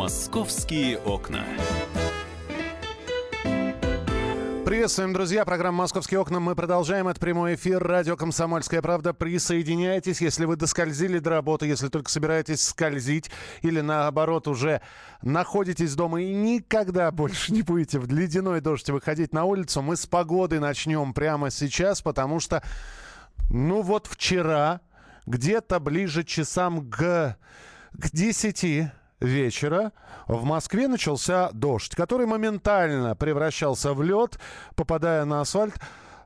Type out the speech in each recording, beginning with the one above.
Московские окна. Приветствуем, друзья. Программа «Московские окна». Мы продолжаем. Это прямой эфир. Радио «Комсомольская правда». Присоединяйтесь, если вы доскользили до работы, если только собираетесь скользить или, наоборот, уже находитесь дома и никогда больше не будете в ледяной дождь выходить на улицу. Мы с погоды начнем прямо сейчас, потому что, ну вот вчера, где-то ближе часам к, к 10 вечера в Москве начался дождь, который моментально превращался в лед, попадая на асфальт.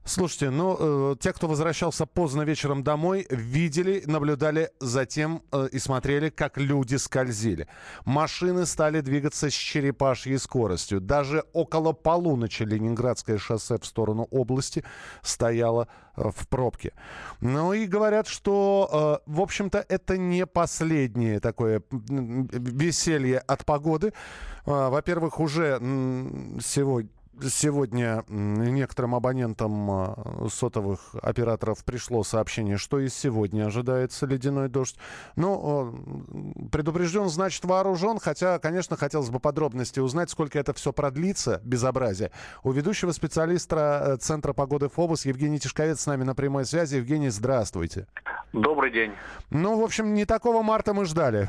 Слушайте, ну, э, те, кто возвращался поздно вечером домой, видели, наблюдали за тем э, и смотрели, как люди скользили. Машины стали двигаться с черепашьей скоростью. Даже около полуночи Ленинградское шоссе в сторону области стояло э, в пробке. Ну и говорят, что, э, в общем-то, это не последнее такое веселье от погоды. Э, во-первых, уже сегодня Сегодня некоторым абонентам а, сотовых операторов пришло сообщение, что и сегодня ожидается ледяной дождь. Ну, предупрежден, значит вооружен, хотя, конечно, хотелось бы подробности узнать, сколько это все продлится, безобразие. У ведущего специалиста э, Центра погоды ФОБОС Евгений Тишковец с нами на прямой связи. Евгений, здравствуйте. Добрый день. Ну, в общем, не такого марта мы ждали.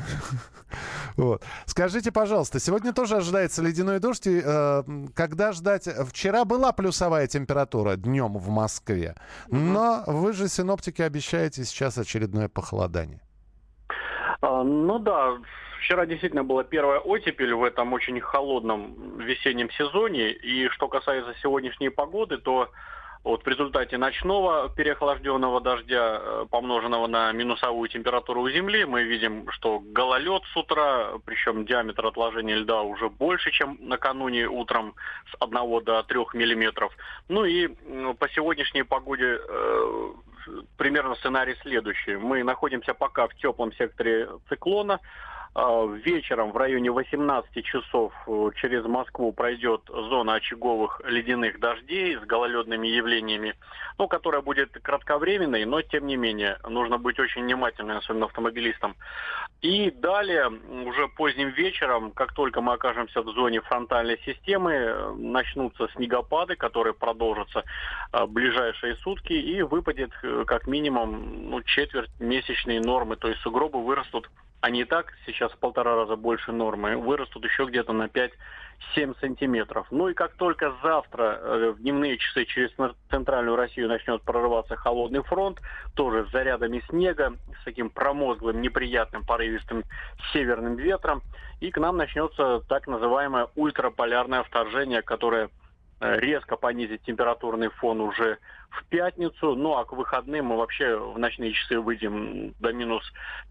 Скажите, пожалуйста, сегодня тоже ожидается ледяной дождь. И, э, когда ждать? Вчера была плюсовая температура днем в Москве, но вы же синоптики обещаете сейчас очередное похолодание. А, ну да, вчера действительно была первая оттепель в этом очень холодном весеннем сезоне. И что касается сегодняшней погоды, то вот в результате ночного переохлажденного дождя, э, помноженного на минусовую температуру у Земли, мы видим, что гололед с утра, причем диаметр отложения льда уже больше, чем накануне утром с 1 до 3 миллиметров. Ну и по сегодняшней погоде э, примерно сценарий следующий. Мы находимся пока в теплом секторе циклона, вечером в районе 18 часов э, через Москву пройдет зона очаговых ледяных дождей с гололедными явлениями, ну, которая будет кратковременной, но тем не менее нужно быть очень внимательным, особенно автомобилистам. И далее, уже поздним вечером, как только мы окажемся в зоне фронтальной системы, начнутся снегопады, которые продолжатся а, ближайшие сутки, и выпадет э, как минимум ну, четверть месячной нормы, то есть сугробы вырастут они и так сейчас в полтора раза больше нормы, вырастут еще где-то на 5-7 сантиметров. Ну и как только завтра э, в дневные часы через центральную Россию начнет прорываться холодный фронт, тоже с зарядами снега, с таким промозглым, неприятным, порывистым северным ветром, и к нам начнется так называемое ультраполярное вторжение, которое Э, резко понизить температурный фон уже в пятницу. Ну а к выходным мы вообще в ночные часы выйдем до минус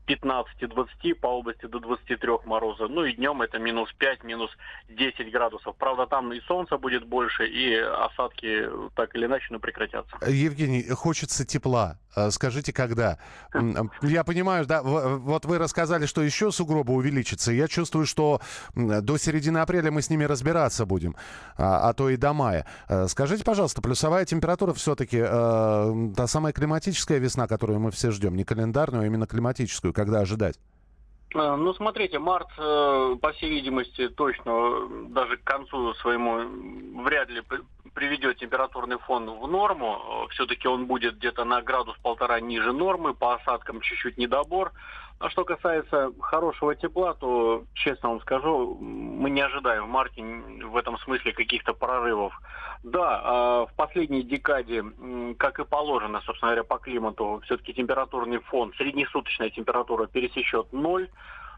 15-20, по области до 23 мороза. Ну и днем это минус 5, минус 10 градусов. Правда, там и солнца будет больше, и осадки так или иначе но прекратятся. Евгений, хочется тепла. Э, скажите, когда? Я понимаю, да, вот вы рассказали, что еще сугробы увеличатся. Я чувствую, что до середины апреля мы с ними разбираться будем, а, а то и до мая. Э, скажите, пожалуйста, плюсовая температура все-таки э, та самая климатическая весна, которую мы все ждем, не календарную, а именно климатическую, когда ожидать? Э, ну, смотрите, март, по всей видимости, точно даже к концу своему вряд ли приведет температурный фон в норму. Все-таки он будет где-то на градус-полтора ниже нормы, по осадкам чуть-чуть недобор. А что касается хорошего тепла, то, честно вам скажу, мы не ожидаем в марте в этом смысле каких-то прорывов. Да, а, в последней декаде, как и положено, собственно говоря, по климату, все-таки температурный фон, среднесуточная температура пересечет ноль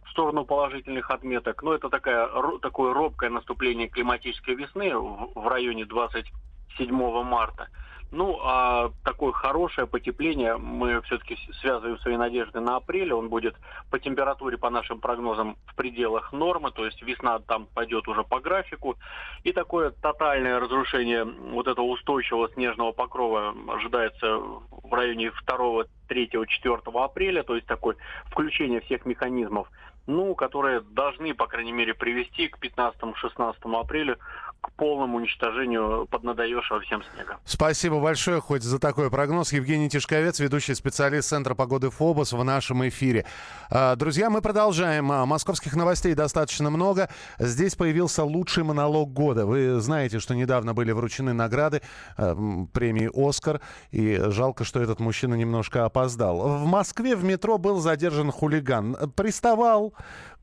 в сторону положительных отметок. Но это такая, такое робкое наступление климатической весны в районе 27 марта. Ну, а такое хорошее потепление мы все-таки связываем свои надежды на апрель. Он будет по температуре, по нашим прогнозам, в пределах нормы, то есть весна там пойдет уже по графику. И такое тотальное разрушение вот этого устойчивого снежного покрова ожидается в районе 2, 3, 4 апреля, то есть такое включение всех механизмов ну, которые должны, по крайней мере, привести к 15-16 апреля к полному уничтожению поднадоевшего всем снега. Спасибо большое хоть за такой прогноз. Евгений Тишковец, ведущий специалист Центра погоды ФОБОС в нашем эфире. А, друзья, мы продолжаем. А, московских новостей достаточно много. Здесь появился лучший монолог года. Вы знаете, что недавно были вручены награды а, премии «Оскар». И жалко, что этот мужчина немножко опоздал. В Москве в метро был задержан хулиган. Приставал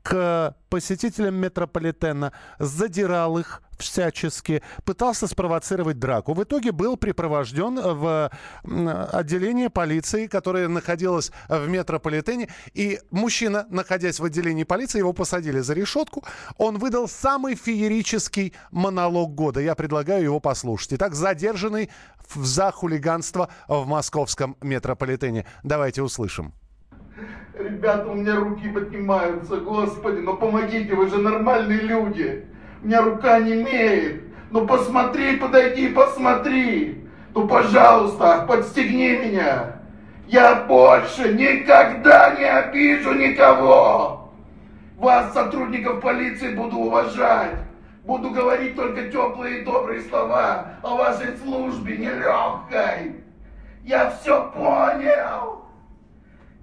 к посетителям метрополитена, задирал их всячески, пытался спровоцировать драку. В итоге был припровожден в отделение полиции, которое находилось в метрополитене. И мужчина, находясь в отделении полиции, его посадили за решетку. Он выдал самый феерический монолог года. Я предлагаю его послушать. Итак, задержанный за хулиганство в московском метрополитене. Давайте услышим. Ребята, у меня руки поднимаются, господи, ну помогите, вы же нормальные люди. У меня рука не имеет. Ну посмотри, подойди, посмотри. Ну, пожалуйста, подстегни меня. Я больше никогда не обижу никого. Вас, сотрудников полиции, буду уважать. Буду говорить только теплые и добрые слова о вашей службе нелегкой. Я все понял.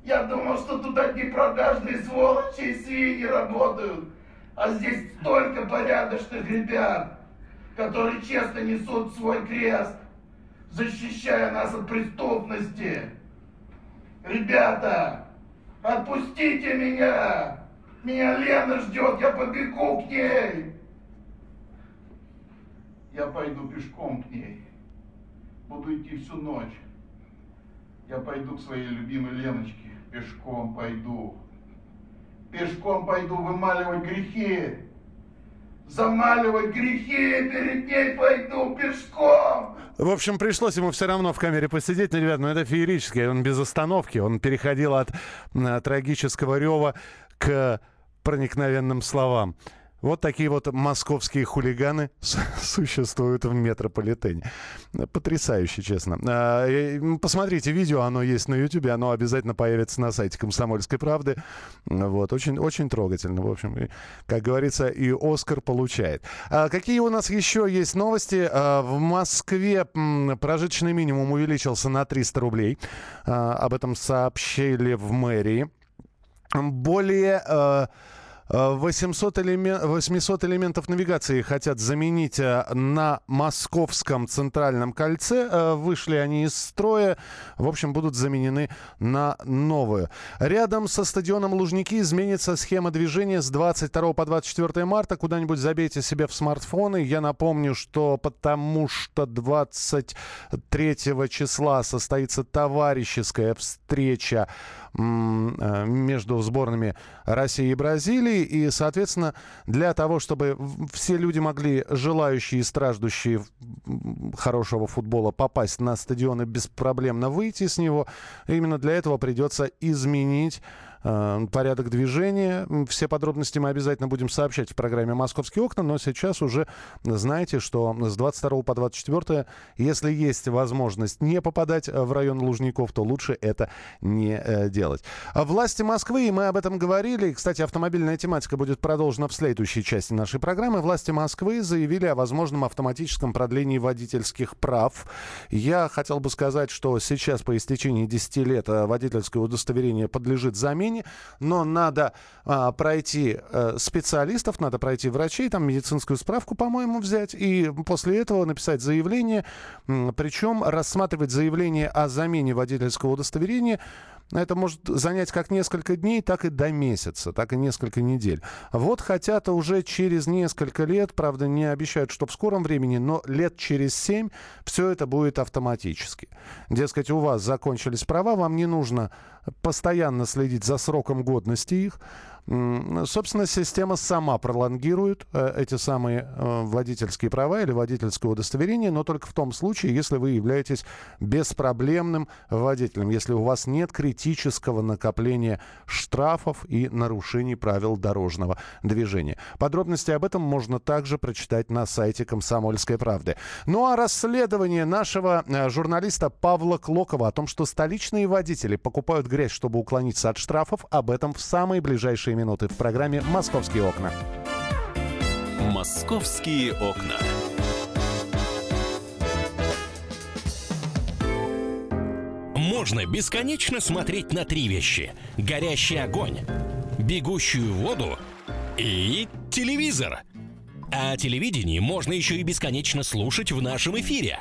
Я думал, что тут одни продажные сволочи и свиньи работают. А здесь столько порядочных ребят, которые честно несут свой крест, защищая нас от преступности. Ребята, отпустите меня! Меня Лена ждет, я побегу к ней. Я пойду пешком к ней. Буду идти всю ночь. Я пойду к своей любимой Леночке пешком пойду. Пешком пойду вымаливать грехи. Замаливать грехи, перед ней пойду пешком. В общем, пришлось ему все равно в камере посидеть. Но, ребят, ну это феерически. Он без остановки. Он переходил от а, трагического рева к проникновенным словам. Вот такие вот московские хулиганы существуют в метрополитене. Потрясающе, честно. А, посмотрите видео, оно есть на YouTube, оно обязательно появится на сайте «Комсомольской правды». Вот, очень, очень трогательно. В общем, как говорится, и Оскар получает. А какие у нас еще есть новости? А, в Москве прожиточный минимум увеличился на 300 рублей. Об этом сообщили в мэрии. Более 800, элемент, 800 элементов навигации хотят заменить э, на Московском центральном кольце. Э, вышли они из строя. В общем, будут заменены на новые. Рядом со стадионом Лужники изменится схема движения с 22 по 24 марта. Куда-нибудь забейте себе в смартфоны. Я напомню, что потому что 23 числа состоится товарищеская встреча Э, между сборными России и Бразилии. И, соответственно, для того, чтобы все люди могли, желающие и страждущие хорошего футбола, попасть на стадионы беспроблемно выйти с него, именно для этого придется изменить порядок движения. Все подробности мы обязательно будем сообщать в программе «Московские окна», но сейчас уже знаете, что с 22 по 24, если есть возможность не попадать в район Лужников, то лучше это не э, делать. Власти Москвы, и мы об этом говорили, кстати, автомобильная тематика будет продолжена в следующей части нашей программы. Власти Москвы заявили о возможном автоматическом продлении водительских прав. Я хотел бы сказать, что сейчас по истечении 10 лет э, водительское удостоверение подлежит замене лечении, но надо а, пройти а, специалистов, надо пройти врачей, там медицинскую справку, по-моему, взять, и после этого написать заявление, причем рассматривать заявление о замене водительского удостоверения это может занять как несколько дней, так и до месяца, так и несколько недель. Вот хотят уже через несколько лет, правда, не обещают, что в скором времени, но лет через семь все это будет автоматически. Дескать, у вас закончились права, вам не нужно постоянно следить за сроком годности их. Собственно, система сама пролонгирует э, эти самые э, водительские права или водительское удостоверение, но только в том случае, если вы являетесь беспроблемным водителем, если у вас нет критического накопления штрафов и нарушений правил дорожного движения. Подробности об этом можно также прочитать на сайте «Комсомольской правды». Ну а расследование нашего э, журналиста Павла Клокова о том, что столичные водители покупают грязь, чтобы уклониться от штрафов, об этом в самые ближайшие минуты в программе «Московские окна». Московские окна. Можно бесконечно смотреть на три вещи. Горящий огонь, бегущую воду и телевизор. А телевидение можно еще и бесконечно слушать в нашем эфире.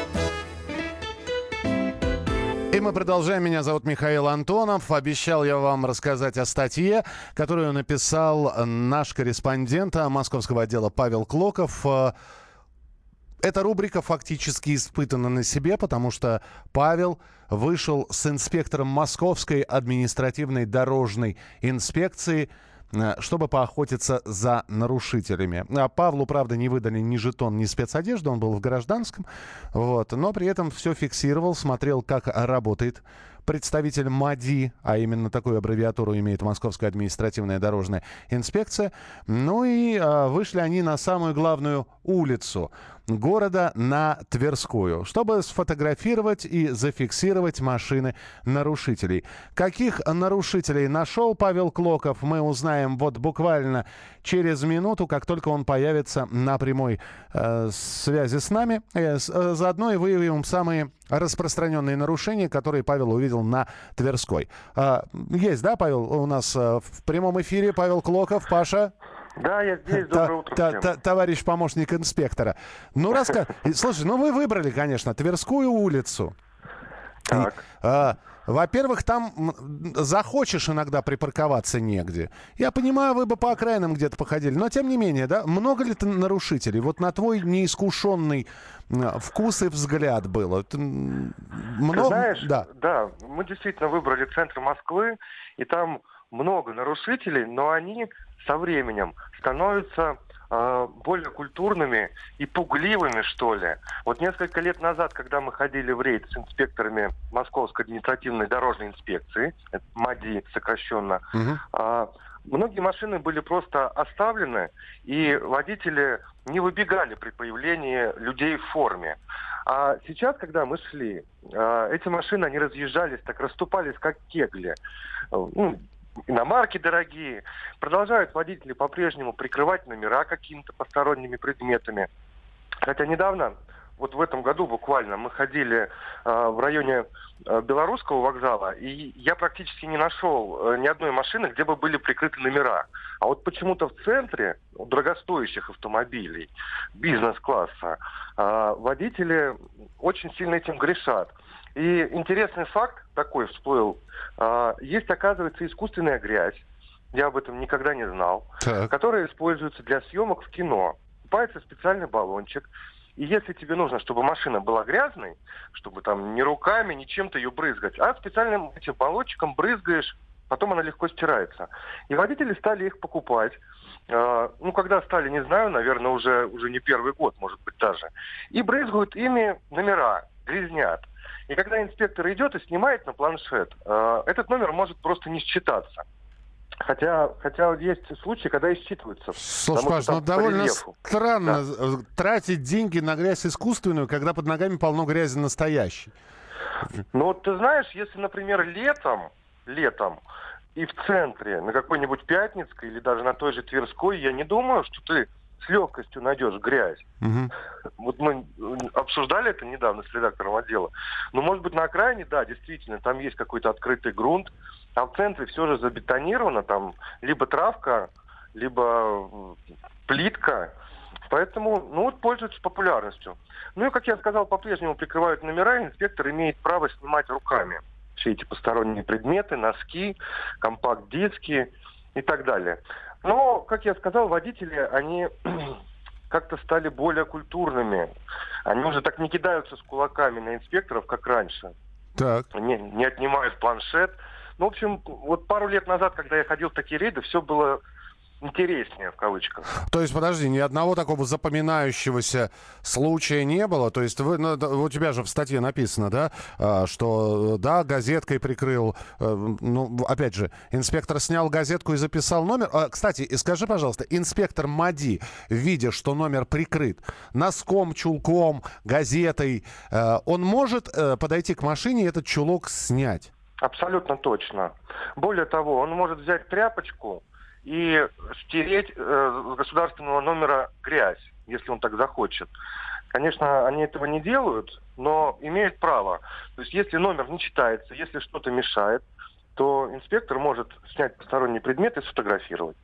И мы продолжаем. Меня зовут Михаил Антонов. Обещал я вам рассказать о статье, которую написал наш корреспондент московского отдела Павел Клоков. Эта рубрика фактически испытана на себе, потому что Павел вышел с инспектором Московской административной дорожной инспекции – чтобы поохотиться за нарушителями. А Павлу, правда, не выдали ни жетон, ни спецодежду, он был в гражданском, вот, но при этом все фиксировал, смотрел, как работает представитель МАДИ, а именно такую аббревиатуру имеет Московская административная дорожная инспекция. Ну и а, вышли они на самую главную улицу города на Тверскую, чтобы сфотографировать и зафиксировать машины нарушителей. Каких нарушителей нашел Павел Клоков, мы узнаем вот буквально через минуту, как только он появится на прямой э, связи с нами. Э, с, э, заодно и выявим самые распространенные нарушения, которые Павел увидел на Тверской. Э, есть, да, Павел, у нас э, в прямом эфире Павел Клоков, Паша? Да, я здесь. Доброе утро та, та, Товарищ помощник инспектора. Ну, раска... Слушай, ну вы выбрали, конечно, Тверскую улицу. Так. И, а, во-первых, там захочешь иногда припарковаться негде. Я понимаю, вы бы по окраинам где-то походили, но тем не менее, да, много ли ты нарушителей? Вот на твой неискушенный вкус и взгляд было. Много? Знаешь, да. да, мы действительно выбрали центр Москвы, и там много нарушителей, но они со временем становятся более культурными и пугливыми, что ли. Вот несколько лет назад, когда мы ходили в рейд с инспекторами Московской административной дорожной инспекции, МАДИ сокращенно, угу. э, многие машины были просто оставлены, и водители не выбегали при появлении людей в форме. А сейчас, когда мы шли, э, эти машины, они разъезжались, так расступались, как кегли. Ну, иномарки дорогие. Продолжают водители по-прежнему прикрывать номера какими-то посторонними предметами. Хотя недавно, вот в этом году буквально, мы ходили э, в районе э, Белорусского вокзала, и я практически не нашел э, ни одной машины, где бы были прикрыты номера. А вот почему-то в центре у дорогостоящих автомобилей бизнес-класса э, водители очень сильно этим грешат. И интересный факт такой всплыл. А, есть, оказывается, искусственная грязь. Я об этом никогда не знал. Так. Которая используется для съемок в кино. Покупается специальный баллончик. И если тебе нужно, чтобы машина была грязной, чтобы там не руками, не чем-то ее брызгать, а специальным этим баллончиком брызгаешь, потом она легко стирается. И водители стали их покупать. Uh, ну, когда стали, не знаю, наверное, уже, уже не первый год, может быть, даже. И брызгают ими номера, грязнят. И когда инспектор идет и снимает на планшет, э, этот номер может просто не считаться. Хотя, хотя есть случаи, когда и считываются. Слушай, Паш, ну довольно странно да. Э, тратить деньги на грязь искусственную, когда под ногами полно грязи настоящей. Ну вот ты знаешь, если, например, летом, летом и в центре, на какой-нибудь Пятницкой или даже на той же Тверской, я не думаю, что ты с легкостью найдешь грязь. Угу. Вот мы обсуждали это недавно с редактором отдела. Но, может быть, на окраине, да, действительно, там есть какой-то открытый грунт, а в центре все же забетонировано, там либо травка, либо плитка. Поэтому, ну вот, пользуются популярностью. Ну и, как я сказал, по-прежнему прикрывают номера, и инспектор имеет право снимать руками все эти посторонние предметы, носки, компакт-диски и так далее. Но, как я сказал, водители, они как-то стали более культурными. Они уже так не кидаются с кулаками на инспекторов, как раньше. Так. Не, не отнимают планшет. Ну, в общем, вот пару лет назад, когда я ходил в такие рейды, все было интереснее в кавычках. То есть, подожди, ни одного такого запоминающегося случая не было? То есть вы, ну, у тебя же в статье написано, да, а, что да, газеткой прикрыл, э, ну, опять же, инспектор снял газетку и записал номер. А, кстати, скажи, пожалуйста, инспектор МАДИ, видя, что номер прикрыт, носком, чулком, газетой, э, он может э, подойти к машине и этот чулок снять? Абсолютно точно. Более того, он может взять тряпочку, и стереть э, с государственного номера грязь, если он так захочет. Конечно, они этого не делают, но имеют право. То есть если номер не читается, если что-то мешает, то инспектор может снять посторонний предмет и сфотографировать.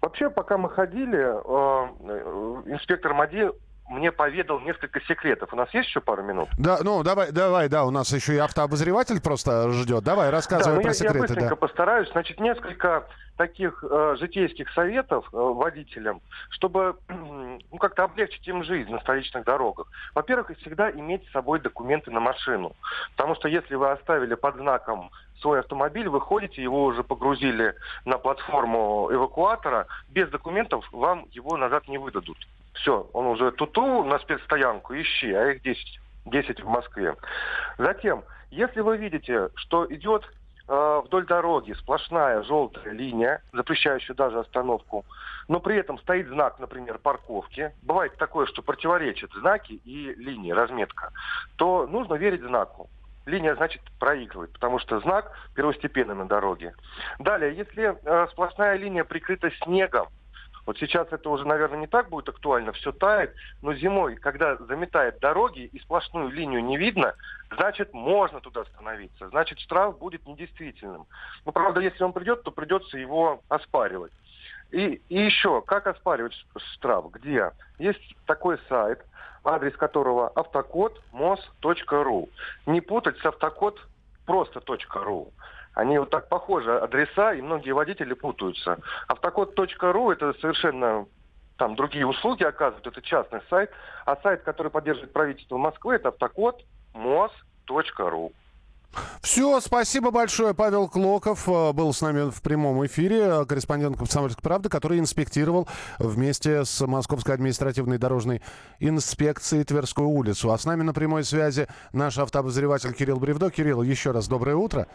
Вообще, пока мы ходили, э, э инспектор МАДИ мне поведал несколько секретов. У нас есть еще пару минут? Да, ну давай, давай, да, у нас еще и автообозреватель просто ждет. Давай, рассказывай да, ну, про я, секреты. Я быстренько да. постараюсь. Значит, несколько таких э, житейских советов э, водителям, чтобы ну, как-то облегчить им жизнь на столичных дорогах. Во-первых, всегда иметь с собой документы на машину. Потому что если вы оставили под знаком свой автомобиль, вы ходите, его уже погрузили на платформу эвакуатора, без документов вам его назад не выдадут. Все, он уже туту на спецстоянку, ищи, а их 10, 10 в Москве. Затем, если вы видите, что идет э, вдоль дороги сплошная желтая линия, запрещающая даже остановку, но при этом стоит знак, например, парковки, бывает такое, что противоречат знаки и линии, разметка, то нужно верить знаку линия, значит, проигрывает, потому что знак первостепенный на дороге. Далее, если э, сплошная линия прикрыта снегом, вот сейчас это уже, наверное, не так будет актуально, все тает, но зимой, когда заметает дороги и сплошную линию не видно, значит, можно туда остановиться, значит, штраф будет недействительным. Но, правда, если он придет, то придется его оспаривать. И, и еще, как оспаривать штраф? Где? Есть такой сайт, адрес которого автокод мос.ру. Не путать с автокод просто .ру. Они вот так похожи, адреса, и многие водители путаются. Автокод.ру это совершенно там другие услуги оказывают, это частный сайт. А сайт, который поддерживает правительство Москвы, это автокод mos.ru. Все, спасибо большое. Павел Клоков э, был с нами в прямом эфире, корреспондент «Комсомольской правды», который инспектировал вместе с Московской административной дорожной инспекцией Тверскую улицу. А с нами на прямой связи наш автообозреватель Кирилл Бревдо. Кирилл, еще раз доброе утро.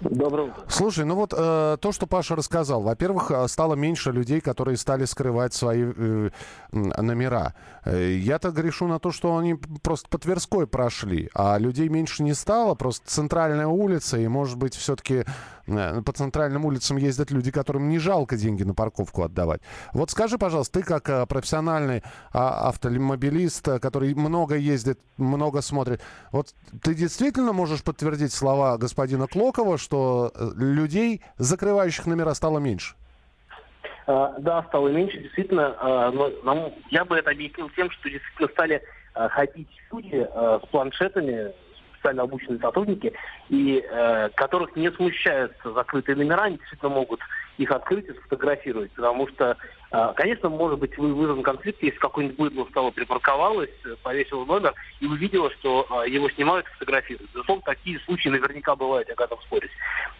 Доброе утро. Слушай, ну вот э, то, что Паша рассказал. Во-первых, э, стало меньше людей, которые стали скрывать свои э, номера. Э, я-то грешу на то, что они просто по Тверской прошли, а людей меньше не стало. Просто центральная улица, и, может быть, все-таки э, по центральным улицам ездят люди, которым не жалко деньги на парковку отдавать. Вот скажи, пожалуйста, ты как э, профессиональный а, автомобилист, который много ездит, много смотрит, вот ты действительно можешь подтвердить слова господина Клокова, что людей, закрывающих номера, стало меньше? Да, стало меньше, действительно. Но нам, я бы это объяснил тем, что действительно стали ходить люди с планшетами, специально обученные сотрудники, и э, которых не смущаются закрытые номера, они действительно могут их открыть и сфотографировать, потому что, э, конечно, может быть вызван конфликт, если какой-нибудь быдло стало припарковалось, повесил номер и увидела, что э, его снимают и фотографируют. Безусловно, такие случаи наверняка бывают, я готов спорить.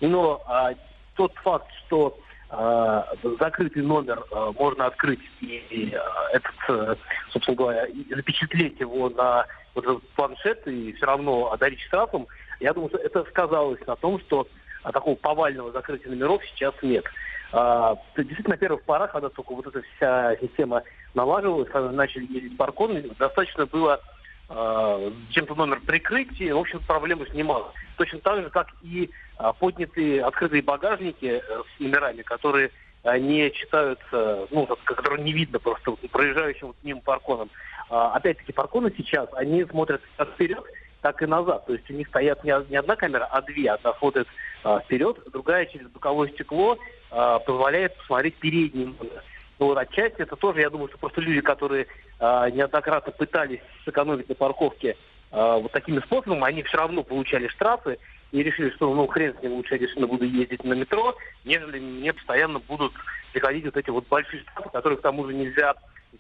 Но э, тот факт, что э, закрытый номер э, можно открыть и, и э, этот, э, собственно говоря, запечатлеть его на вот этот планшет и все равно одарить штрафом, я думаю, что это сказалось на том, что а, такого повального закрытия номеров сейчас нет. А, действительно, на первых порах, когда только вот эта вся система налаживалась, когда начали ездить парконы, достаточно было а, чем-то номер прикрыть, и, в общем, проблему снимало. Точно так же, как и а, поднятые открытые багажники э, с номерами, которые а, не читаются, ну, которые не видно просто проезжающим вот мимо парконом. А, опять-таки, парконы сейчас, они смотрят вперед, так и назад. То есть у них стоят не, одна камера, а две. Одна смотрит а, вперед, другая через боковое стекло а, позволяет посмотреть передний номер. Ну вот отчасти это тоже, я думаю, что просто люди, которые а, неоднократно пытались сэкономить на парковке а, вот такими способами, они все равно получали штрафы и решили, что ну хрен с ним лучше я действительно буду ездить на метро, нежели мне постоянно будут приходить вот эти вот большие штрафы, которые к тому же нельзя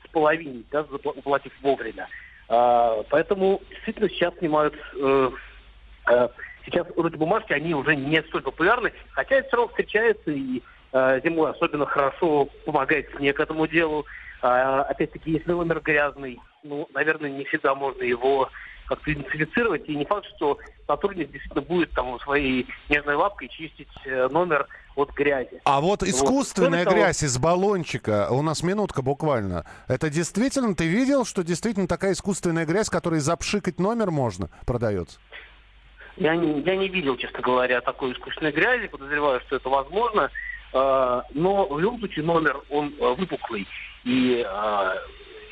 споловинить, да, уплатив вовремя. А, поэтому действительно сейчас снимают... Э, э, сейчас эти бумажки, они уже не столь популярны, хотя это все равно встречается, и зимой особенно хорошо помогает снег этому делу. Опять-таки, если номер грязный, ну, наверное, не всегда можно его как-то идентифицировать. И не факт, что сотрудник действительно будет там своей нежной лапкой чистить номер от грязи. А вот искусственная вот. грязь из баллончика, у нас минутка буквально, это действительно, ты видел, что действительно такая искусственная грязь, которой запшикать номер можно, продается? Я не, я не видел, честно говоря, такой искусственной грязи, подозреваю, что это возможно. Э, но в любом случае номер, он э, выпуклый. И э,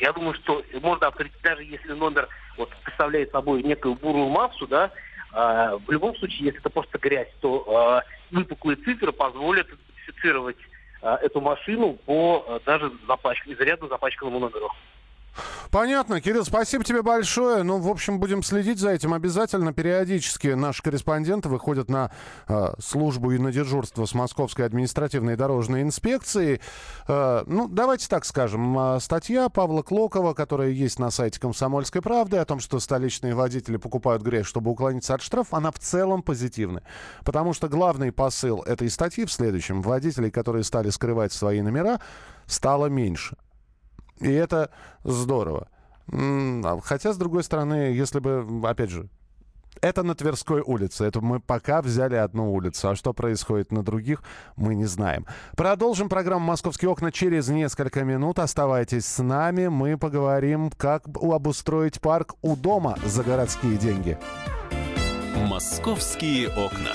я думаю, что можно определить, даже если номер вот, представляет собой некую бурую массу, да, э, в любом случае, если это просто грязь, то э, выпуклые цифры позволят идентифицировать э, эту машину по э, даже запачк... изрядно запачканному номеру. Понятно. Кирилл, спасибо тебе большое. Ну, в общем, будем следить за этим обязательно. Периодически наши корреспонденты выходят на э, службу и на дежурство с Московской административной дорожной инспекцией. Э, ну, давайте так скажем. Э, статья Павла Клокова, которая есть на сайте «Комсомольской правды», о том, что столичные водители покупают грязь, чтобы уклониться от штрафа, она в целом позитивная. Потому что главный посыл этой статьи в следующем. Водителей, которые стали скрывать свои номера, стало меньше. И это здорово. А хотя, с другой стороны, если бы, опять же, это на Тверской улице. Это мы пока взяли одну улицу. А что происходит на других, мы не знаем. Продолжим программу «Московские окна» через несколько минут. Оставайтесь с нами. Мы поговорим, как обустроить парк у дома за городские деньги. «Московские окна».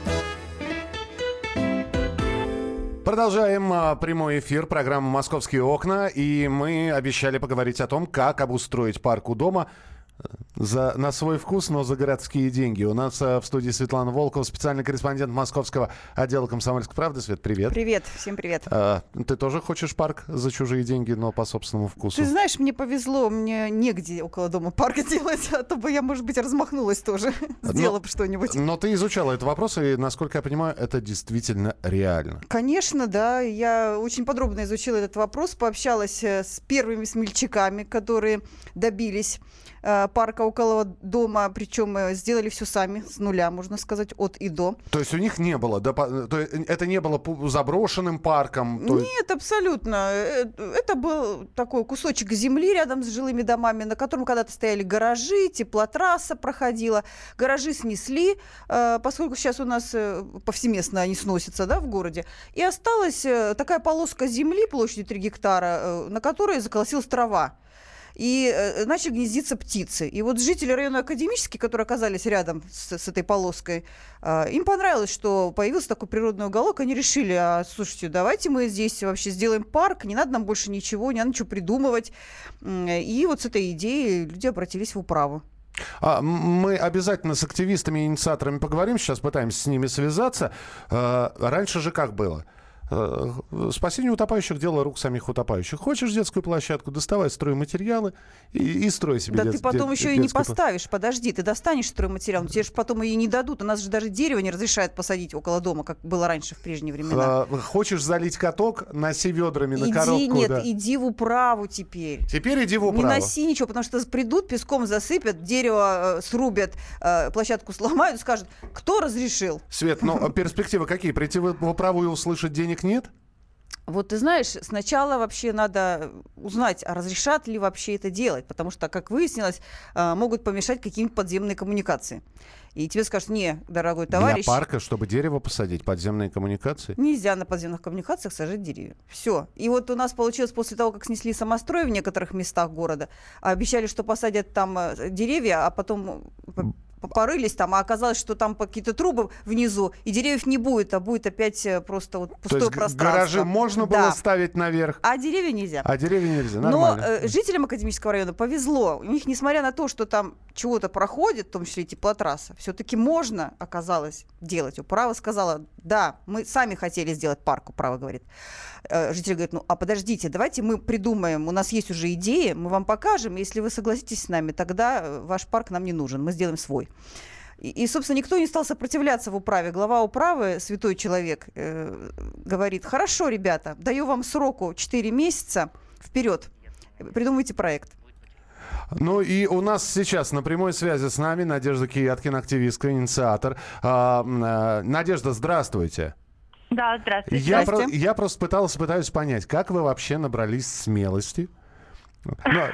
Продолжаем а, прямой эфир программы «Московские окна». И мы обещали поговорить о том, как обустроить парк у дома за, на свой вкус, но за городские деньги. У нас а, в студии Светлана Волкова, специальный корреспондент московского отдела «Комсомольской правды». Свет, привет. Привет, всем привет. А, ты тоже хочешь парк за чужие деньги, но по собственному вкусу? Ты знаешь, мне повезло, мне негде около дома парк делать, а то бы я, может быть, размахнулась тоже, сделала бы что-нибудь. Но ты изучала этот вопрос, и, насколько я понимаю, это действительно реально. Конечно, да. Я очень подробно изучила этот вопрос, пообщалась э, с первыми смельчаками, которые добились Э, парка около дома, причем э, сделали все сами, с нуля, можно сказать, от и до. То есть у них не было, да, то это не было заброшенным парком? То... Нет, абсолютно. Э, это был такой кусочек земли рядом с жилыми домами, на котором когда-то стояли гаражи, теплотрасса проходила. Гаражи снесли, поскольку сейчас у нас повсеместно они сносятся да, в городе. И осталась такая полоска земли площадью 3 гектара, на которой заколосилась трава и э, начали гнездиться птицы. И вот жители района Академический, которые оказались рядом с, с этой полоской, э, им понравилось, что появился такой природный уголок, они решили, а, слушайте, давайте мы здесь вообще сделаем парк, не надо нам больше ничего, не надо ничего придумывать. И вот с этой идеей люди обратились в управу. А, мы обязательно с активистами и инициаторами поговорим, сейчас пытаемся с ними связаться. А, раньше же как было? Э, спасение утопающих – дело рук самих утопающих. Хочешь детскую площадку, доставай стройматериалы и, и строй себе Да дет, ты потом дет, еще и не поставишь, подожди, ты достанешь стройматериал, тебе же потом ее не дадут. У нас же даже дерево не разрешают посадить около дома, как было раньше в прежние времена. А, хочешь залить каток, носи ведрами на иди, коробку. Нет, да. иди в управу теперь. Теперь иди в управу. Не носи ничего, потому что придут, песком засыпят, дерево э, срубят, э, площадку сломают, скажут, кто разрешил? Свет, но перспективы какие? Прийти в управу и услышать денег нет? Вот ты знаешь, сначала вообще надо узнать, а разрешат ли вообще это делать, потому что, как выяснилось, а, могут помешать какие-нибудь подземные коммуникации. И тебе скажут, не, дорогой товарищ... Для парка, чтобы дерево посадить, подземные коммуникации? Нельзя на подземных коммуникациях сажать деревья. Все. И вот у нас получилось после того, как снесли самострой в некоторых местах города, обещали, что посадят там э, деревья, а потом порылись там, а оказалось, что там какие-то трубы внизу, и деревьев не будет, а будет опять э, просто вот пустое То есть пространство. гаражи можно было Да. ставить наверх, А деревья нельзя. а деревья нельзя. Но Нормально. э, жителям Академического района повезло. У них, несмотря на то, что там чего-то проходит, в том числе и теплотрасса, все-таки можно, оказалось, делать. Управа сказала, да, мы сами хотели сделать парк, Управа говорит. Э, Житель говорит, ну, а подождите, давайте мы придумаем, у нас есть уже идеи, мы вам покажем, если вы согласитесь с нами, тогда э, ваш парк нам не нужен, мы сделаем свой. И, и, собственно, никто не стал сопротивляться в управе. Глава управы, святой человек, э, говорит, хорошо, ребята, даю вам сроку 4 месяца вперед, придумайте проект. Ну и у нас сейчас на прямой связи с нами Надежда Кияткина, активистка, инициатор. А, а, Надежда, здравствуйте. Да, здравствуйте. Я, про- я просто пытался, пытаюсь понять, как вы вообще набрались смелости? Ну,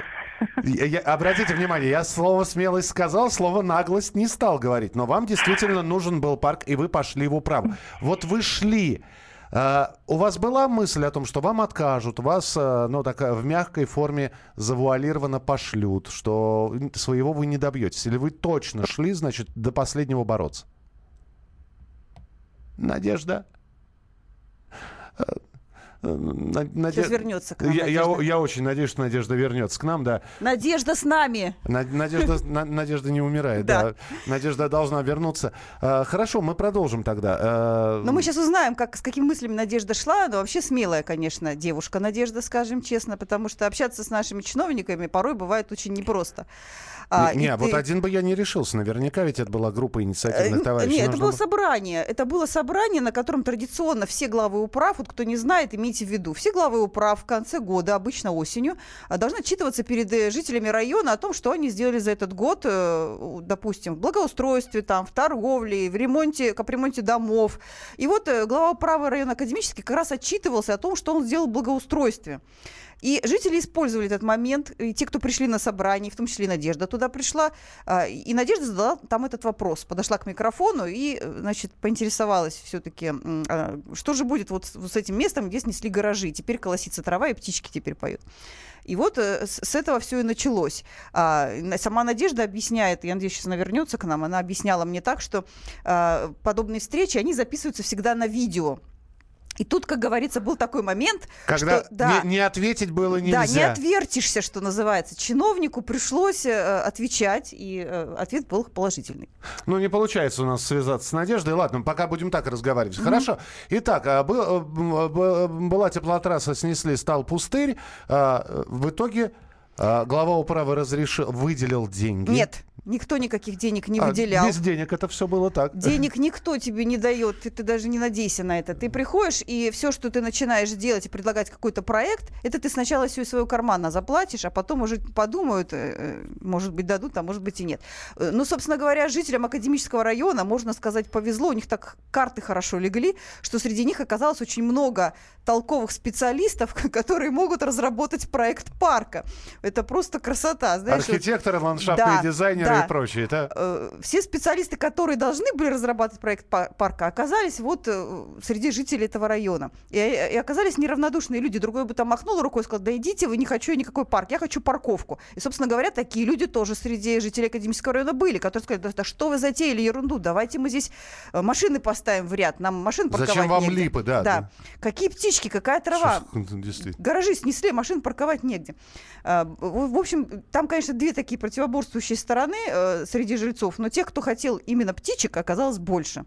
я- я- обратите внимание, я слово смелость сказал, слово наглость не стал говорить, но вам действительно нужен был парк, и вы пошли в управу. Вот вы шли. а, у вас была мысль о том, что вам откажут, вас, а, ну, так, а, в мягкой форме завуалированно пошлют, что своего вы не добьетесь? Или вы точно шли, значит, до последнего бороться? Надежда? Э, На- Наде- Сейчас вернется к нам я, я, Надежда. я очень надеюсь, что Надежда вернется к нам, да. Надежда с нами. На- Надежда, на- Надежда не умирает, да. Да. Надежда должна вернуться. Э, Хорошо, мы продолжим тогда. Э, Но мы сейчас узнаем, как, с какими мыслями Надежда шла. Но вообще смелая, конечно, девушка Надежда, скажем честно, потому что общаться с нашими чиновниками порой бывает очень непросто. А, Не, вот ты- один бы я не решился. Наверняка ведь это была группа Э, инициативных н- товарищей. Нет, это было было- собрание. Это было собрание, на котором традиционно все главы управ, вот кто не знает, имейте в виду, все главы управ в конце года, обычно осенью, а, должны отчитываться перед э, жителями района о том, что они сделали за этот год, э, допустим, в благоустройстве, там, в торговле, в ремонте, капремонте домов. И вот э, глава управы района академический как раз отчитывался о том, что он сделал в благоустройстве. И жители использовали этот момент, и те, кто пришли на собрание, в том числе и Надежда туда пришла, а, и Надежда задала там этот вопрос, подошла к микрофону и, значит, поинтересовалась все-таки, что же будет вот с, этим местом, где снесли гаражи, теперь колосится трава и птички теперь поют. И вот э, с этого все и началось. А, Сама Надежда объясняет, я надеюсь, сейчас она вернется к нам, она объясняла мне так, что а, подобные встречи, они записываются всегда на видео. И тут, как говорится, был такой момент, Когда что, да, не, не ответить было нельзя. да, не отвертишься, что называется. Чиновнику пришлось э, отвечать, и э, ответ был положительный. Ну, не получается у нас связаться с Надеждой. Ладно, пока будем так разговаривать. Хорошо. Итак, а, был- э, б- б- была теплотрасса, снесли, стал пустырь. А, В итоге а, глава управы разрешил, выделил деньги. Нет, никто никаких денег не А, выделял. Без денег это все было так. Денег никто тебе не дает, ты, ты даже не надейся на это. Ты приходишь, и все, что ты начинаешь делать и предлагать какой-то проект, это ты сначала все из своего кармана заплатишь, а потом уже подумают, э, э, может быть, дадут, а может быть и нет. Э, Ну, собственно говоря, жителям академического района, можно сказать, повезло, у них так карты хорошо легли, что среди них оказалось очень много толковых специалистов, которые могут разработать проект парка. Это просто красота. Знаешь, вот- Архитекторы, ландшафтные Да, дизайнеры да. И прочее. Это... э, все специалисты, которые должны были разрабатывать проект па- парка, оказались вот э, среди жителей этого района. И, и оказались неравнодушные люди. Другой бы там махнул рукой и сказал, да идите вы, не хочу я никакой парк, я хочу парковку. И, собственно говоря, такие люди тоже среди жителей Академического района были, которые сказали, да, да что вы затеяли ерунду, давайте мы здесь э, машины поставим в ряд, нам машин парковать Зачем вам негде». липы, да, Да. да. Какие птички, какая трава. Действительно. Гаражи снесли, машин парковать негде. В общем, там, конечно, две такие противоборствующие стороны э, среди жильцов, но тех, кто хотел именно птичек, оказалось больше.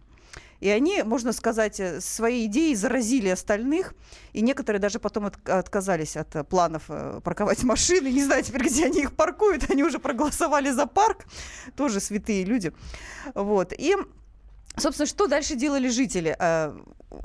И они, можно сказать, э, своей идеей заразили остальных, и некоторые даже потом от- отказались от э, планов парковать машины. Не знаю теперь, где они их паркуют, они уже проголосовали за парк, тоже святые люди. Вот. И Собственно, что дальше делали жители? Э,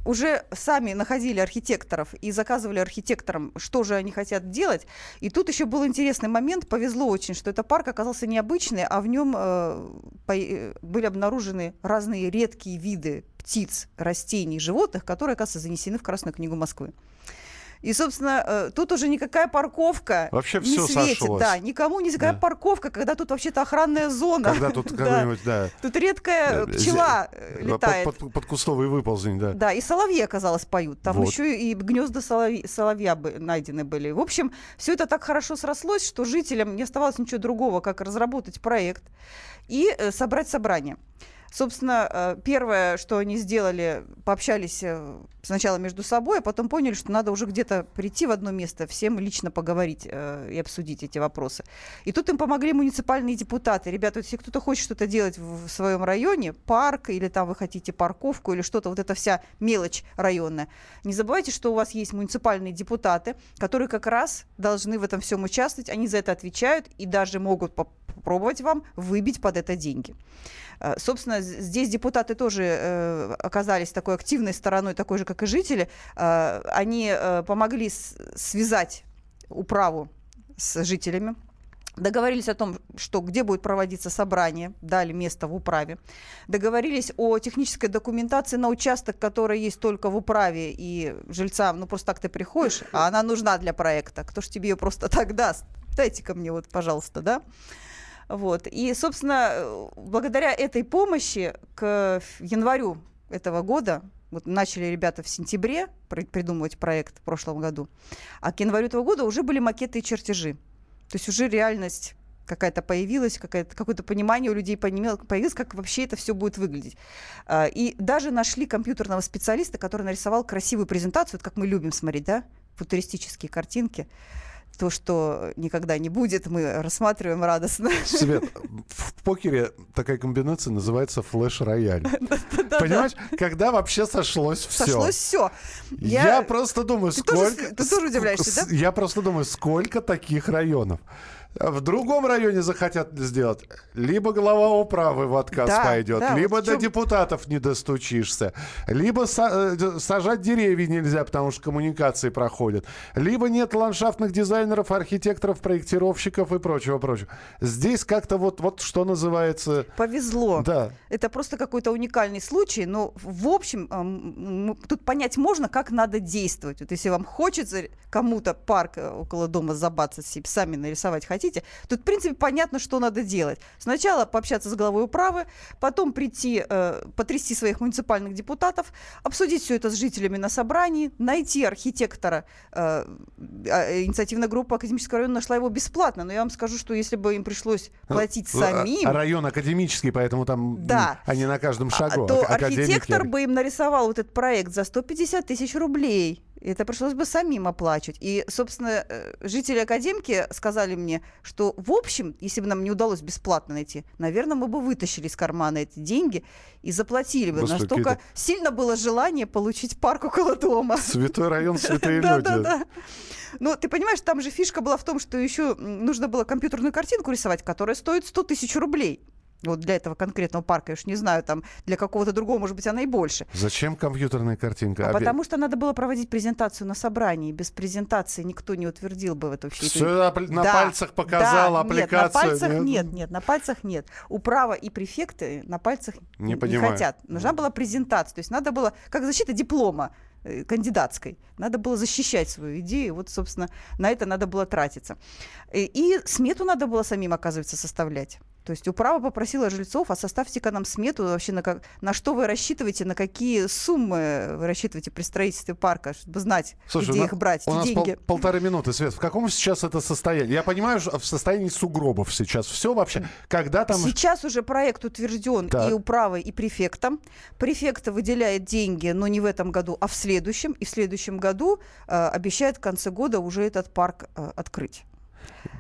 Уже сами находили архитекторов и заказывали архитекторам, что же они хотят делать. И тут еще был интересный момент. Повезло очень, что этот парк оказался необычный, а в нем э, были обнаружены разные редкие виды птиц, растений, животных, которые, оказывается, занесены в Красную книгу Москвы. И, собственно, э, тут уже никакая парковка Вообще не все светит. сошлось. Да, никому никакая Да. парковка, когда тут вообще-то охранная зона. Когда тут какой-нибудь, да. Тут редкая э, пчела э, летает. Под, кустовый выползень, да. Да, и соловьи, оказалось, поют. Там еще и гнезда соловья найдены были. В общем, все это так хорошо срослось, что жителям не оставалось ничего другого, как разработать проект и собрать собрание. Собственно, э, первое, что они сделали, пообщались э, сначала между собой, а потом поняли, что надо уже где-то прийти в одно место, всем лично поговорить э, и обсудить эти вопросы. И тут им помогли муниципальные депутаты. Ребята, если кто-то хочет что-то делать в, своем районе, парк, или там вы хотите парковку, или что-то, вот эта вся мелочь районная, не забывайте, что у вас есть муниципальные депутаты, которые как раз должны в этом всем участвовать, они за это отвечают и даже могут попробовать вам выбить под это деньги. Э, Собственно, здесь депутаты тоже э, оказались такой активной стороной, такой же, как и жители. Э, они помогли связать управу с жителями. Договорились о том, что где будет проводиться собрание, дали место в управе. Договорились о технической документации на участок, который есть только в управе, и жильцам, ну просто так ты приходишь, а она нужна для проекта. Кто ж тебе ее просто так даст? Дайте-ка мне вот, пожалуйста, да? Вот. И, собственно, э, благодаря этой помощи к январю этого года, вот начали ребята в сентябре при- придумывать проект в прошлом году, а к январю этого года уже были макеты и чертежи. То есть уже реальность какая-то появилась, какая-то, какое-то понимание у людей появилось, как вообще это все будет выглядеть. А, И даже нашли компьютерного специалиста, который нарисовал красивую презентацию, вот как мы любим смотреть, да, футуристические картинки. То, что никогда не будет, мы рассматриваем радостно. Свет, в покере такая комбинация называется флеш-рояль. Понимаешь, когда вообще сошлось все? Сошлось все. Я, просто думаю, сколько... ты тоже удивляешься, да? Я просто думаю, сколько таких районов. В другом районе захотят сделать. Либо глава управы в отказ Да, пойдет, да, либо вот до чём- депутатов не достучишься, либо са- э, сажать деревья нельзя, потому что коммуникации проходят, либо нет ландшафтных дизайнеров, архитекторов, проектировщиков и прочего-прочего. Здесь как-то вот, вот что называется... Повезло. Да. Это просто какой-то уникальный случай, но в общем м, тут понять можно, как надо действовать. Вот если вам хочется кому-то парк э, около дома забацать сами нарисовать хотите, тут в принципе понятно, что надо делать. Сначала пообщаться с главой управы, потом прийти, э, потрясти своих муниципальных депутатов, обсудить все это с жителями на собрании, найти архитектора. Э, э, инициативная группа Академического района нашла его бесплатно, но я вам скажу, что если бы им пришлось платить А- самим... а Район академический, поэтому там Да. они на каждом А, шагу. то архитектор бы им нарисовал вот этот проект за 150 тысяч рублей. Это пришлось бы самим оплачивать. И, собственно, э, жители Академки сказали мне, что, в общем, если бы нам не удалось бесплатно найти, наверное, мы бы вытащили из кармана эти деньги и заплатили бы. Господи, Настолько сильно было желание получить парк около дома. Святой район, святые люди. да, да. Ну, ты понимаешь, там же фишка была в том, что еще нужно было компьютерную картинку рисовать, которая стоит 100 тысяч рублей. Вот для этого конкретного парка, я уж не знаю, там для какого-то другого, может быть, она и больше. Зачем компьютерная картинка? А Опять- потому что надо было проводить презентацию на собрании. Без презентации никто не утвердил бы всю эту- Всё апли- на пальцах показал да, аппликацию, Нет, на пальцах нет? нет, нет, на пальцах нет. Управа и префекты на пальцах Не н- понимаю. хотят. Нужна была презентация. То есть надо было, как защита диплома э, кандидатской. Надо было защищать свою идею. Вот, собственно, на это надо было тратиться. И, и смету надо было самим, оказывается, составлять. То есть управа попросила жильцов, а составьте-ка нам смету вообще, на, как, на что вы рассчитываете, на какие суммы вы рассчитываете при строительстве парка, чтобы знать, Слушай, где у их брать, у эти нас деньги. пол- полторы минуты, Свет. В каком сейчас это состоянии? Я понимаю, что в состоянии сугробов сейчас. Все вообще. Когда там... Сейчас уже проект утвержден Так. и управой, и префектом. Префект выделяет деньги, но не в этом году, а в следующем. И в следующем году э, обещает в конце года уже этот парк э, открыть.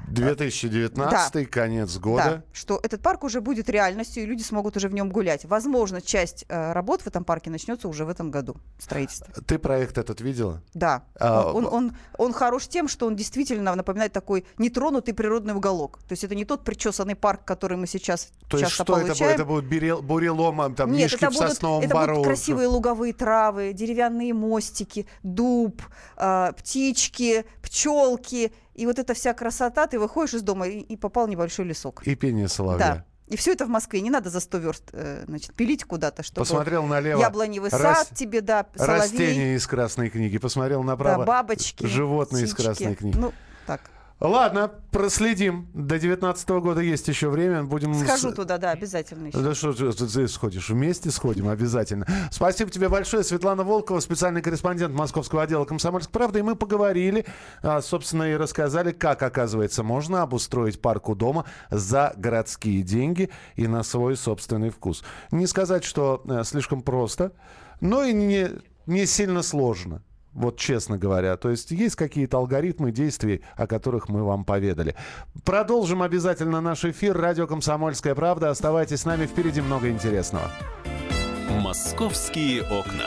2019, конец года. Да, что этот парк уже будет реальностью, и люди смогут уже в нем гулять. Возможно, часть э, работ в этом парке начнется уже в этом году, строительство. Ты проект этот видела? Да, А, он, он, он, он хорош тем, что он действительно напоминает такой нетронутый природный уголок. То есть это не тот причесанный парк, который мы сейчас То есть часто что это получаем. будет? Это будет берел- бурелом, там, Нет, мишки это в будут, сосновом это бору. будут красивые луговые травы, деревянные мостики, дуб, а, птички, пчелки. И вот эта вся красота, ты выходишь из дома и, и попал в небольшой лесок. И пение соловья. Да. И все это в Москве. Не надо за 100 верст э, значит, пилить куда-то, чтобы... Посмотрел налево. Яблоневый сад тебе, да, соловей. Растения из красной книги. Посмотрел направо. Да, бабочки. Животные птички. из красной книги. Ну, так. Ладно, проследим. До 19 года есть еще время. Будем... Схожу туда, да, обязательно. Еще. Да что ты сходишь? Вместе сходим, обязательно. Спасибо тебе большое. Светлана Волкова, специальный корреспондент Московского отдела «Комсомольской правды». И мы поговорили, а, собственно, и рассказали, как, оказывается, можно обустроить парк у дома за городские деньги и на свой собственный вкус. Не сказать, что э, слишком просто, но и не, не сильно сложно. Вот честно говоря. То есть есть какие-то алгоритмы действий, о которых мы вам поведали. Продолжим обязательно наш эфир. Радио «Комсомольская правда». Оставайтесь с нами. Впереди много интересного. «Московские окна».